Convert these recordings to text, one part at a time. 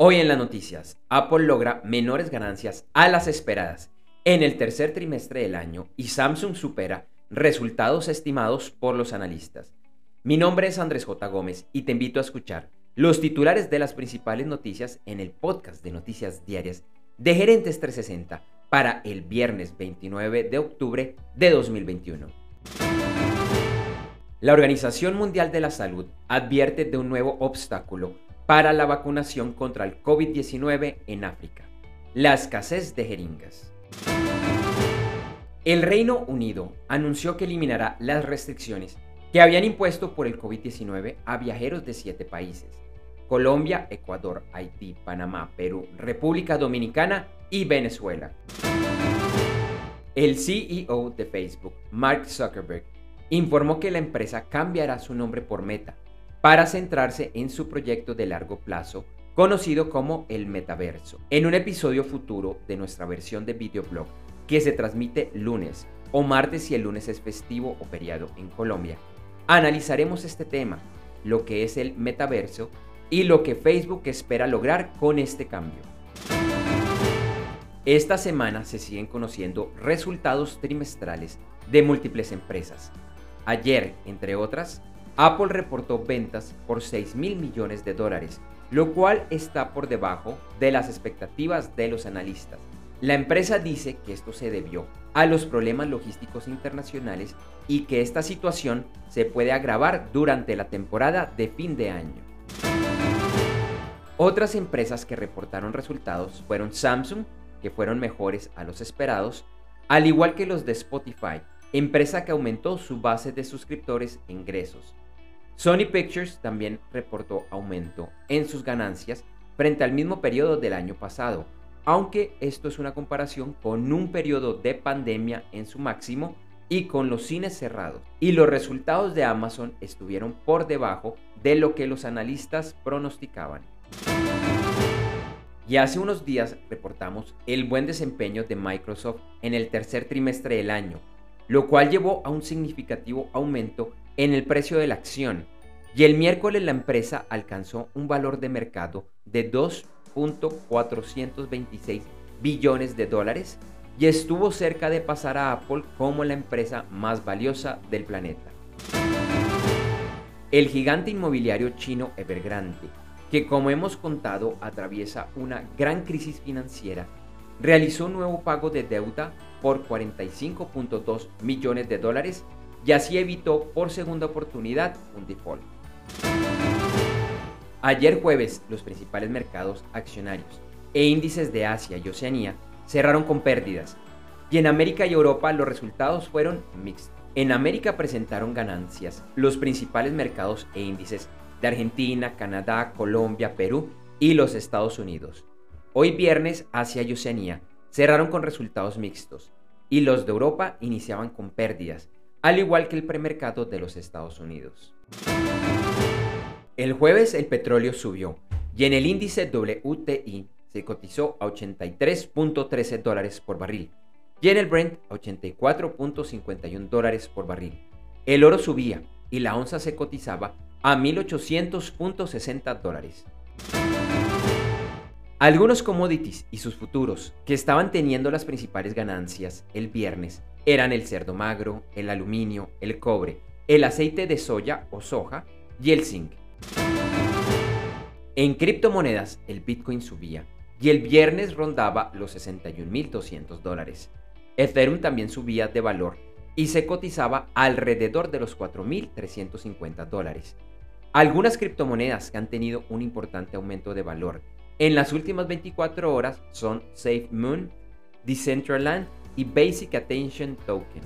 Hoy en las noticias, Apple logra menores ganancias a las esperadas en el tercer trimestre del año y Samsung supera resultados estimados por los analistas. Mi nombre es Andrés J. Gómez y te invito a escuchar los titulares de las principales noticias en el podcast de noticias diarias de Gerentes 360 para el viernes 29 de octubre de 2021. La Organización Mundial de la Salud advierte de un nuevo obstáculo para la vacunación contra el COVID-19 en África, la escasez de jeringas. El Reino Unido anunció que eliminará las restricciones que habían impuesto por el COVID-19 a viajeros de siete países, Colombia, Ecuador, Haití, Panamá, Perú, República Dominicana y Venezuela. El CEO de Facebook, Mark Zuckerberg, informó que la empresa cambiará su nombre por Meta para centrarse en su proyecto de largo plazo conocido como el metaverso. En un episodio futuro de nuestra versión de videoblog que se transmite lunes o martes si el lunes es festivo o feriado en Colombia, analizaremos este tema, lo que es el metaverso y lo que Facebook espera lograr con este cambio. Esta semana se siguen conociendo resultados trimestrales de múltiples empresas. Ayer, entre otras, Apple reportó ventas por 6 mil millones de dólares, lo cual está por debajo de las expectativas de los analistas. La empresa dice que esto se debió a los problemas logísticos internacionales y que esta situación se puede agravar durante la temporada de fin de año. Otras empresas que reportaron resultados fueron Samsung, que fueron mejores a los esperados, al igual que los de Spotify, empresa que aumentó su base de suscriptores e ingresos. Sony Pictures también reportó aumento en sus ganancias frente al mismo periodo del año pasado, aunque esto es una comparación con un periodo de pandemia en su máximo y con los cines cerrados. Y los resultados de Amazon estuvieron por debajo de lo que los analistas pronosticaban. Y hace unos días reportamos el buen desempeño de Microsoft en el tercer trimestre del año, lo cual llevó a un significativo aumento en el precio de la acción y el miércoles la empresa alcanzó un valor de mercado de 2.426 billones de dólares y estuvo cerca de pasar a Apple como la empresa más valiosa del planeta. El gigante inmobiliario chino Evergrande, que como hemos contado atraviesa una gran crisis financiera, realizó un nuevo pago de deuda por 45.2 millones de dólares y así evitó por segunda oportunidad un default. Ayer jueves, los principales mercados accionarios e índices de Asia y Oceanía cerraron con pérdidas, y en América y Europa los resultados fueron mixtos. En América presentaron ganancias los principales mercados e índices de Argentina, Canadá, Colombia, Perú y los Estados Unidos. Hoy viernes, Asia y Oceanía cerraron con resultados mixtos, y los de Europa iniciaban con pérdidas, al igual que el premercado de los Estados Unidos. El jueves el petróleo subió y en el índice WTI se cotizó a 83.13 dólares por barril y en el Brent a 84.51 dólares por barril. El oro subía y la onza se cotizaba a 1800.60 dólares. Algunos commodities y sus futuros que estaban teniendo las principales ganancias el viernes eran el cerdo magro, el aluminio, el cobre, el aceite de soya o soja y el zinc. En criptomonedas el Bitcoin subía y el viernes rondaba los 61.200 dólares. Ethereum también subía de valor y se cotizaba alrededor de los 4.350 dólares. Algunas criptomonedas que han tenido un importante aumento de valor en las últimas 24 horas son SafeMoon, Decentraland y Basic Attention Token.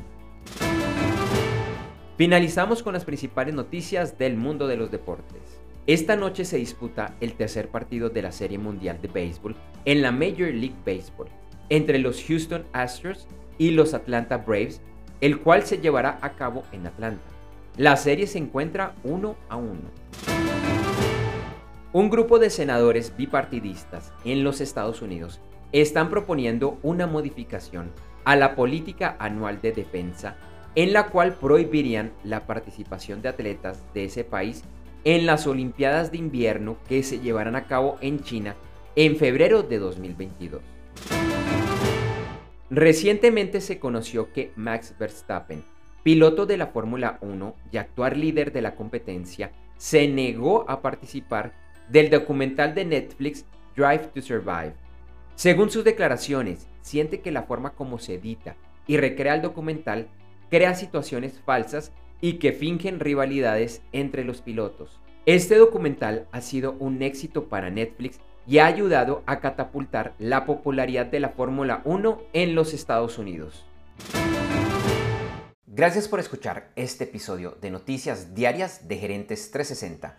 Finalizamos con las principales noticias del mundo de los deportes. Esta noche se disputa el tercer partido de la Serie Mundial de Béisbol en la Major League Baseball entre los Houston Astros y los Atlanta Braves, el cual se llevará a cabo en Atlanta. La serie se encuentra uno a uno. Un grupo de senadores bipartidistas en los Estados Unidos están proponiendo una modificación a la política anual de defensa en la cual prohibirían la participación de atletas de ese país en las Olimpiadas de invierno que se llevarán a cabo en China en febrero de 2022. Recientemente se conoció que Max Verstappen, piloto de la Fórmula 1 y actual líder de la competencia, se negó a participar del documental de Netflix Drive to Survive. Según sus declaraciones, siente que la forma como se edita y recrea el documental crea situaciones falsas y que fingen rivalidades entre los pilotos. Este documental ha sido un éxito para Netflix y ha ayudado a catapultar la popularidad de la Fórmula 1 en los Estados Unidos. Gracias por escuchar este episodio de Noticias Diarias de Gerentes 360